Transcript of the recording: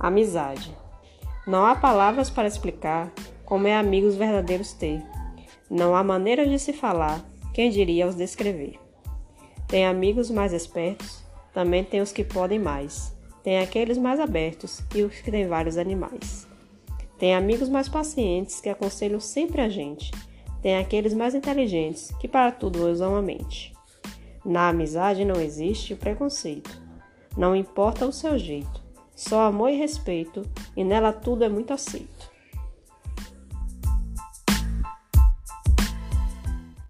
Amizade. Não há palavras para explicar como é amigos verdadeiros ter. Não há maneira de se falar, quem diria os descrever. Tem amigos mais espertos, também tem os que podem mais. Tem aqueles mais abertos e os que têm vários animais. Tem amigos mais pacientes que aconselham sempre a gente. Tem aqueles mais inteligentes que para tudo usam a mente. Na amizade não existe preconceito. Não importa o seu jeito. Só amor e respeito, e nela tudo é muito aceito.